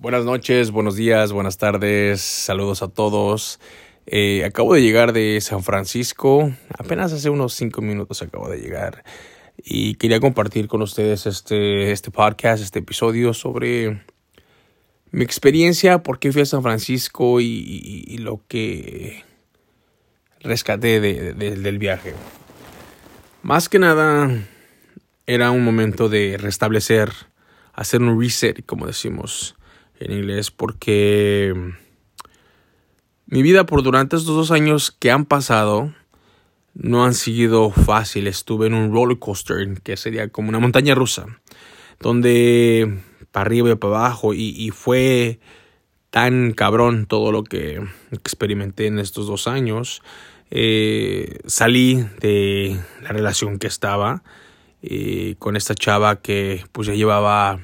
Buenas noches, buenos días, buenas tardes, saludos a todos. Eh, acabo de llegar de San Francisco, apenas hace unos cinco minutos acabo de llegar y quería compartir con ustedes este, este podcast, este episodio sobre mi experiencia, por qué fui a San Francisco y, lo que rescaté del viaje. Más que nada, era un momento de restablecer, hacer un reset, como decimos en inglés porque mi vida por durante estos dos años que han pasado no han sido fáciles. Estuve en un roller coaster que sería como una montaña rusa, donde para arriba y para abajo y, fue tan cabrón todo lo que experimenté en estos dos años. Eh, salí de la relación que estaba eh, con esta chava que pues ya llevaba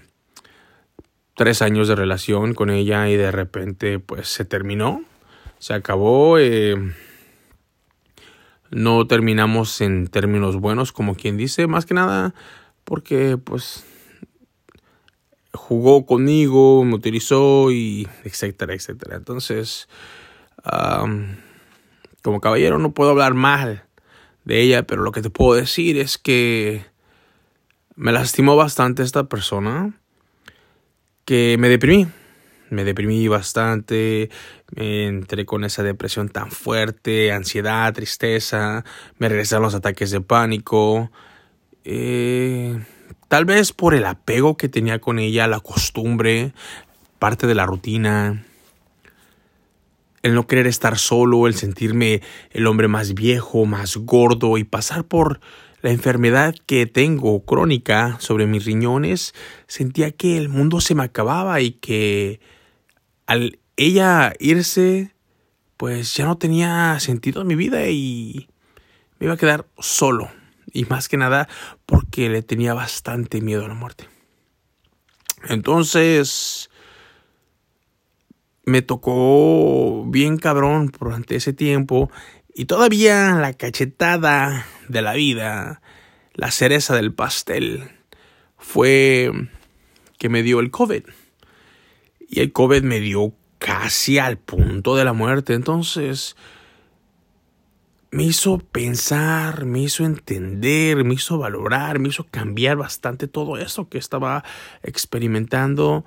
tres años de relación con ella y de repente pues se terminó, se acabó. Eh, no terminamos en términos buenos, como quien dice, más que nada porque pues jugó conmigo, me utilizó y etcétera, etcétera. Entonces, como caballero no puedo hablar mal de ella, pero lo que te puedo decir es que me lastimó bastante esta persona que me deprimí. Me deprimí bastante, entré con esa depresión tan fuerte, ansiedad, tristeza, me regresaron los ataques de pánico. Eh, tal vez por el apego que tenía con ella, la costumbre, parte de la rutina, el no querer estar solo, el sentirme el hombre más viejo, más gordo y pasar por la enfermedad que tengo crónica sobre mis riñones, sentía que el mundo se me acababa y que al ella irse, pues ya no tenía sentido en mi vida y me iba a quedar solo. Y más que nada porque le tenía bastante miedo a la muerte. Entonces, me tocó bien cabrón durante ese tiempo y todavía la cachetada de la vida, la cereza del pastel, fue que me dio el COVID. Y el COVID me dio casi al punto de la muerte. Entonces, me hizo pensar, me hizo entender, me hizo valorar, me hizo cambiar bastante todo eso que estaba experimentando,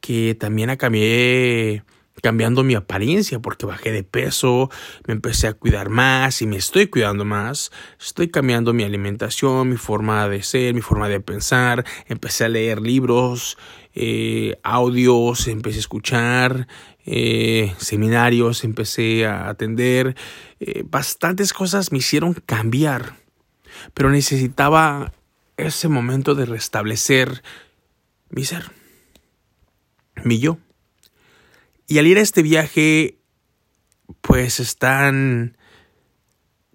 que también cambié cambiando mi apariencia porque bajé de peso, me empecé a cuidar más y me estoy cuidando más, estoy cambiando mi alimentación, mi forma de ser, mi forma de pensar, empecé a leer libros, eh, audios, empecé a escuchar, eh, seminarios, empecé a atender, eh, bastantes cosas me hicieron cambiar, pero necesitaba ese momento de restablecer mi ser, mi yo. Y al ir a este viaje, pues están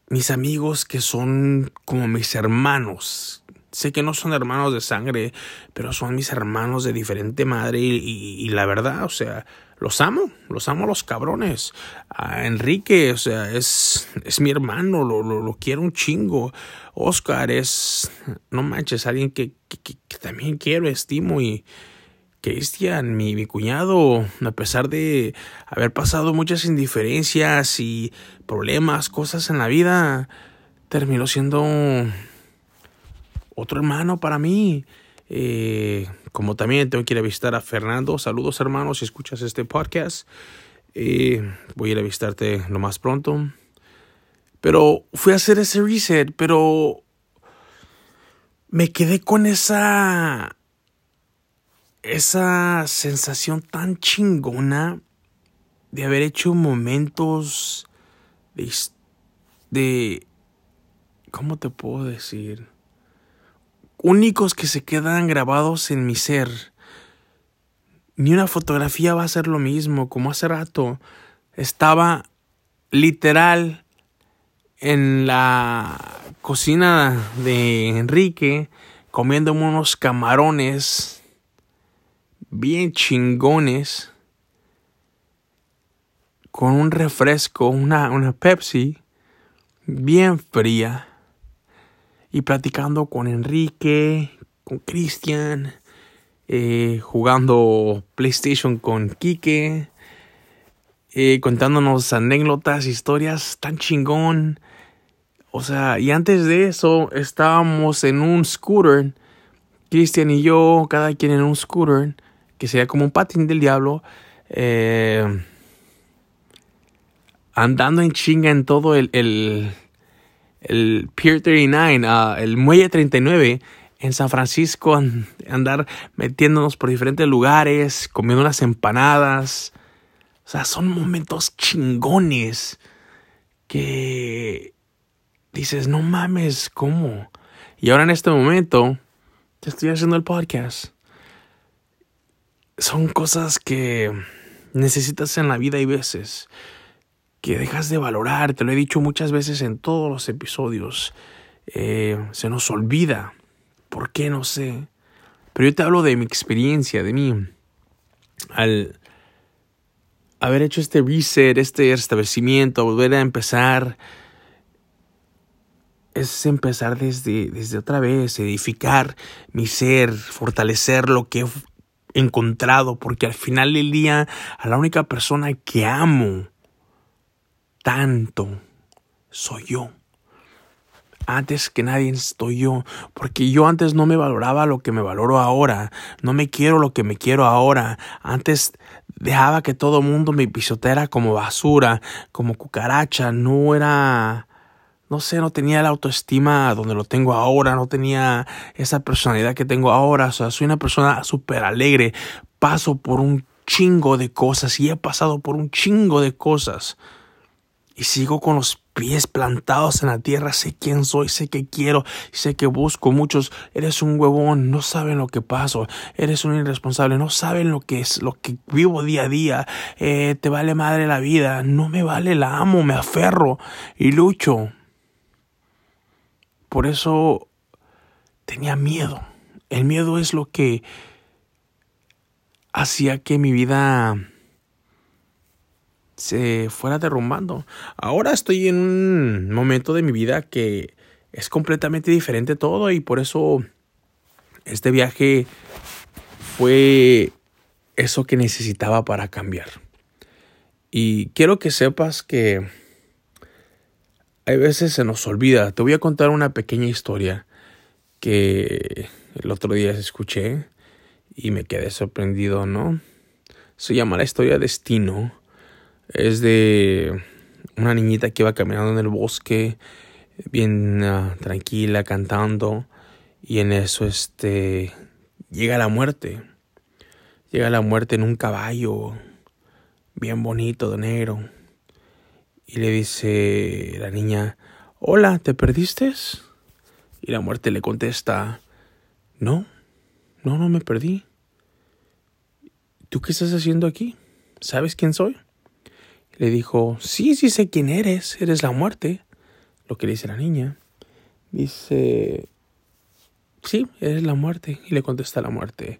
mis amigos que son como mis hermanos. Sé que no son hermanos de sangre, pero son mis hermanos de diferente madre y, la verdad, o sea, los amo, los amo a los cabrones. A Enrique, o sea, es, es mi hermano, lo, lo, quiero un chingo. Oscar es, no manches, alguien que, que también quiero, estimo y, Cristian, mi, mi cuñado, a pesar de haber pasado muchas indiferencias y problemas, cosas en la vida, terminó siendo otro hermano para mí. Eh, como también tengo que ir a visitar a Fernando. Saludos hermanos si escuchas este podcast. Eh, voy a ir a visitarte lo más pronto. Pero fui a hacer ese reset, pero me quedé con esa esa sensación tan chingona de haber hecho momentos de, ¿cómo te puedo decir? Únicos que se quedan grabados en mi ser. Ni una fotografía va a ser lo mismo, como hace rato estaba literal en la cocina de Enrique comiendo unos camarones bien chingones con un refresco, una, una Pepsi bien fría y platicando con Enrique, con Cristian eh, jugando PlayStation con Kike, eh, contándonos anécdotas, historias tan chingón. O sea, y antes de eso estábamos en un scooter, Cristian y yo, cada quien en un scooter, que sería como un patín del diablo, eh, andando en chinga en todo el, el, Pier 39, uh, el Muelle 39 en San Francisco, andar metiéndonos por diferentes lugares, comiendo unas empanadas. O sea, son momentos chingones que dices, no mames, ¿cómo? Y ahora en este momento, te estoy haciendo el podcast. Son cosas que necesitas en la vida y veces que dejas de valorar, te lo he dicho muchas veces en todos los episodios, eh, se nos olvida, ¿por qué? No sé, pero yo te hablo de mi experiencia, de mí, al haber hecho este reset, este restablecimiento, volver a empezar, es empezar desde, desde otra vez, edificar mi ser, fortalecer lo que encontrado, porque al final del día, a la única persona que amo, tanto soy yo. Antes que nadie estoy yo, porque yo antes no me valoraba lo que me valoro ahora, no me quiero lo que me quiero ahora. Antes dejaba que todo el mundo me pisoteara como basura, como cucaracha, no era no sé, no tenía la autoestima donde lo tengo ahora, no tenía esa personalidad que tengo ahora, o sea, soy una persona súper alegre, paso por un chingo de cosas y he pasado por un chingo de cosas. Y sigo con los pies plantados en la tierra, sé quién soy, sé que quiero, sé que busco. Muchos, eres un huevón, no saben lo que paso, eres un irresponsable, no saben lo que es, lo que vivo día a día, eh, te vale madre la vida, no me vale, la amo, me aferro y lucho. Por eso tenía miedo. El miedo es lo que hacía que mi vida se fuera derrumbando. Ahora estoy en un momento de mi vida que es completamente diferente todo y por eso este viaje fue eso que necesitaba para cambiar. Y quiero que sepas que hay veces se nos olvida. Te voy a contar una pequeña historia que el otro día escuché y me quedé sorprendido, ¿no? Se llama la historia Destino es de una niñita que iba caminando en el bosque, bien ah, tranquila, cantando, y en eso este llega la muerte. Llega la muerte en un caballo bien bonito de negro. Y le dice la niña, hola, ¿te perdiste? Y la muerte le contesta, no, no, no me perdí. ¿Tú qué estás haciendo aquí? ¿Sabes quién soy? Le dijo, sí, sí sé quién eres, eres la muerte. Lo que le dice la niña. Dice, sí, eres la muerte. Y le contesta la muerte,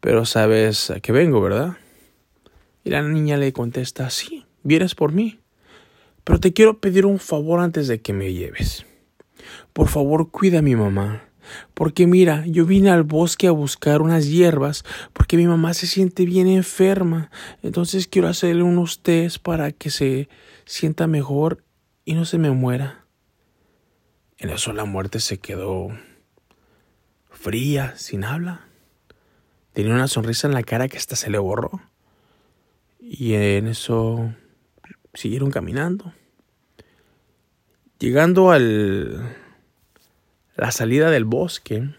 pero sabes a qué vengo, ¿verdad? Y la niña le contesta, sí, vienes por mí. Pero te quiero pedir un favor antes de que me lleves. Por favor, cuida a mi mamá. Porque mira, yo vine al bosque a buscar unas hierbas porque mi mamá se siente bien enferma. Entonces quiero hacerle unos test para que se sienta mejor y no se me muera. En eso la muerte se quedó fría, sin habla. Tenía una sonrisa en la cara que hasta se le borró. Y en eso siguieron caminando. Llegando al la salida del bosque,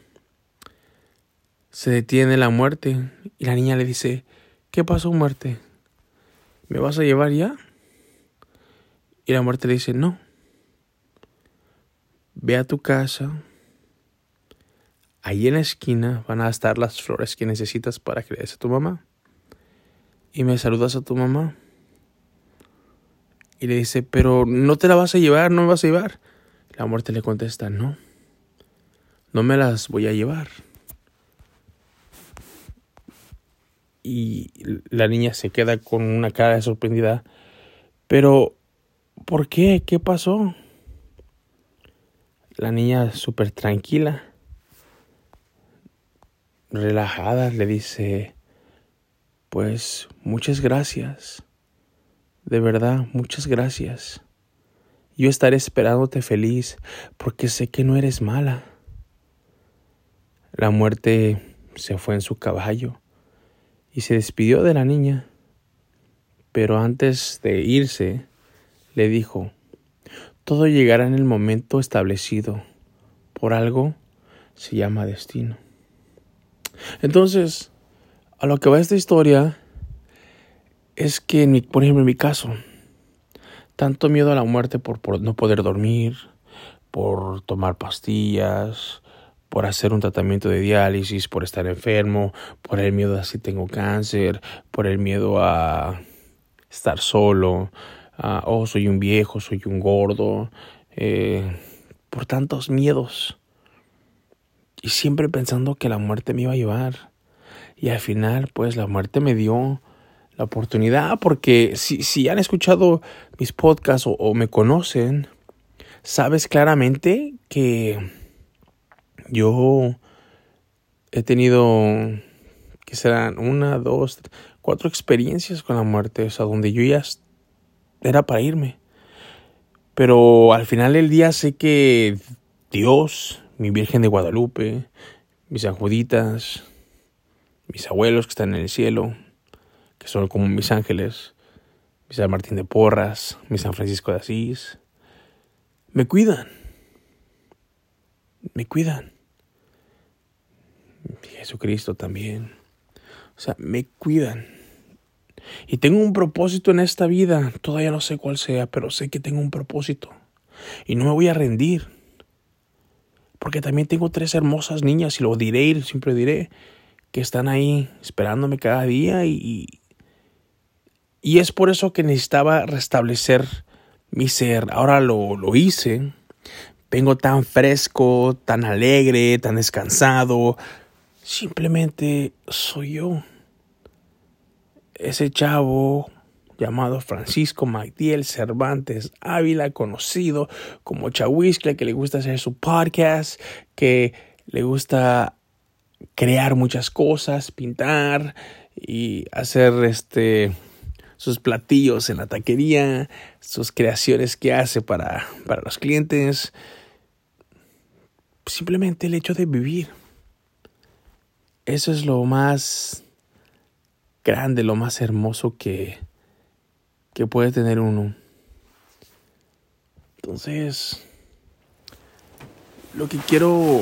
se detiene la muerte y la niña le dice, ¿qué pasó muerte? ¿Me vas a llevar ya? Y la muerte le dice, no. Ve a tu casa. Ahí en la esquina van a estar las flores que necesitas para que a tu mamá. Y me saludas a tu mamá. Y le dice, pero no te la vas a llevar, no me vas a llevar. La muerte le contesta, no no me las voy a llevar. Y la niña se queda con una cara de sorprendida. Pero, ¿por qué? ¿Qué pasó? La niña súper tranquila. relajada le dice, pues muchas gracias, de verdad, muchas gracias. Yo estaré esperándote feliz porque sé que no eres mala. La muerte se fue en su caballo y se despidió de la niña. Pero antes de irse, le dijo, todo llegará en el momento establecido. Por algo se llama destino. Entonces, a lo que va esta historia es que, por ejemplo, en mi caso, tanto miedo a la muerte por, por no poder dormir, por tomar pastillas, por hacer un tratamiento de diálisis, por estar enfermo, por el miedo a si tengo cáncer, por el miedo a estar solo, a, oh, soy un viejo, soy un gordo, eh, por tantos miedos. Y siempre pensando que la muerte me iba a llevar. Y al final, pues la muerte me dio la oportunidad, porque si, si han escuchado mis podcasts o me conocen, sabes claramente que yo he tenido, que serán una, dos, cuatro experiencias con la muerte, o sea, donde yo ya era para irme. Pero al final del día sé que Dios, mi Virgen de Guadalupe, mis ajuditas, mis abuelos que están en el cielo, que son como mis ángeles, mi San Martín de Porras, mi San Francisco de Asís, me cuidan. Me cuidan. Jesucristo también. O sea, me cuidan. Y tengo un propósito en esta vida. Todavía no sé cuál sea, pero sé que tengo un propósito. Y no me voy a rendir. Porque también tengo tres hermosas niñas, y lo diré y siempre diré, que están ahí esperándome cada día. Y, y es por eso que necesitaba restablecer mi ser. Ahora lo, lo hice. Vengo tan fresco, tan alegre, tan descansado, Simplemente soy yo. Ese chavo llamado Francisco Magdiel Cervantes Ávila, conocido como Chahuiscle, que le gusta hacer su podcast, que le gusta crear muchas cosas, pintar y hacer este sus platillos en la taquería, sus creaciones que hace para, para los clientes. Simplemente el hecho de vivir eso es lo más grande, lo más hermoso que, que puede tener uno. Entonces, lo que quiero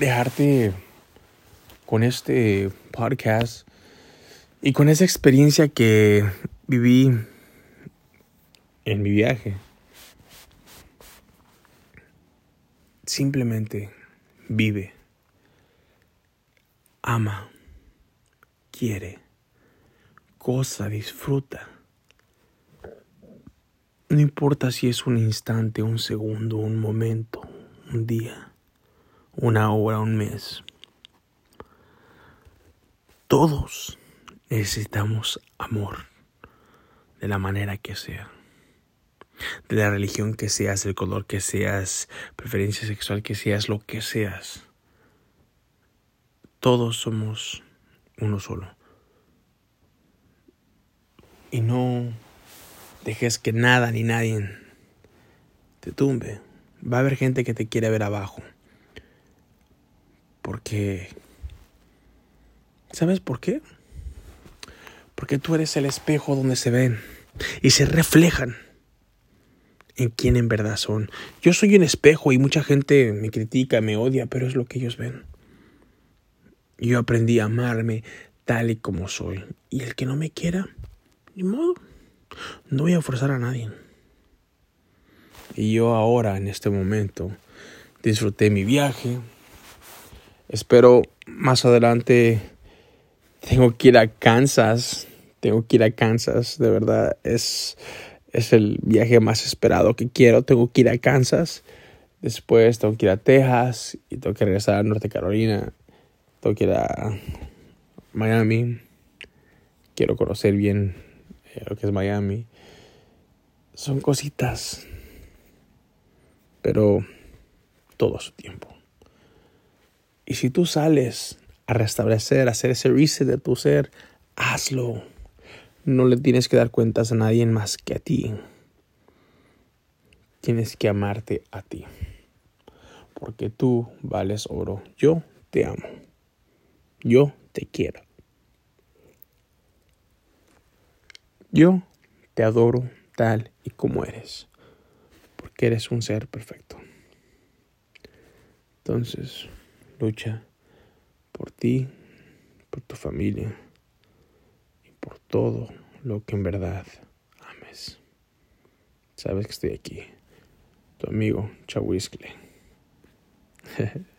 dejarte con este podcast y con esa experiencia que viví en mi viaje, simplemente vive ama, quiere, goza, disfruta. No importa si es un instante, un segundo, un momento, un día, una hora, un mes. Todos necesitamos amor, de la manera que sea. De la religión que seas, el color que seas, preferencia sexual que seas, lo que seas. Todos somos uno solo. Y no dejes que nada ni nadie te tumbe. Va a haber gente que te quiere ver abajo. Porque... ¿Sabes por qué? Porque tú eres el espejo donde se ven y se reflejan en quién en verdad son. Yo soy un espejo y mucha gente me critica, me odia, pero es lo que ellos ven. Yo aprendí a amarme tal y como soy. Y el que no me quiera, ni modo. No voy a forzar a nadie. Y yo ahora, en este momento, disfruté mi viaje. Espero más adelante. Tengo que ir a Kansas. Tengo que ir a Kansas. De verdad, es, es el viaje más esperado que quiero. Tengo que ir a Kansas. Después tengo que ir a Texas y tengo que regresar a Norte Carolina quiero ir a Miami. Quiero conocer bien eh, lo que es Miami. Son cositas. Pero todo a su tiempo. Y si tú sales a restablecer, a hacer ese reset de tu ser, hazlo. No le tienes que dar cuentas a nadie más que a ti. Tienes que amarte a ti. Porque tú vales oro. Yo te amo. Yo te quiero. Yo te adoro tal y como eres. Porque eres un ser perfecto. Entonces, lucha por ti, por tu familia y por todo lo que en verdad ames. Sabes que estoy aquí, tu amigo Chawiscle.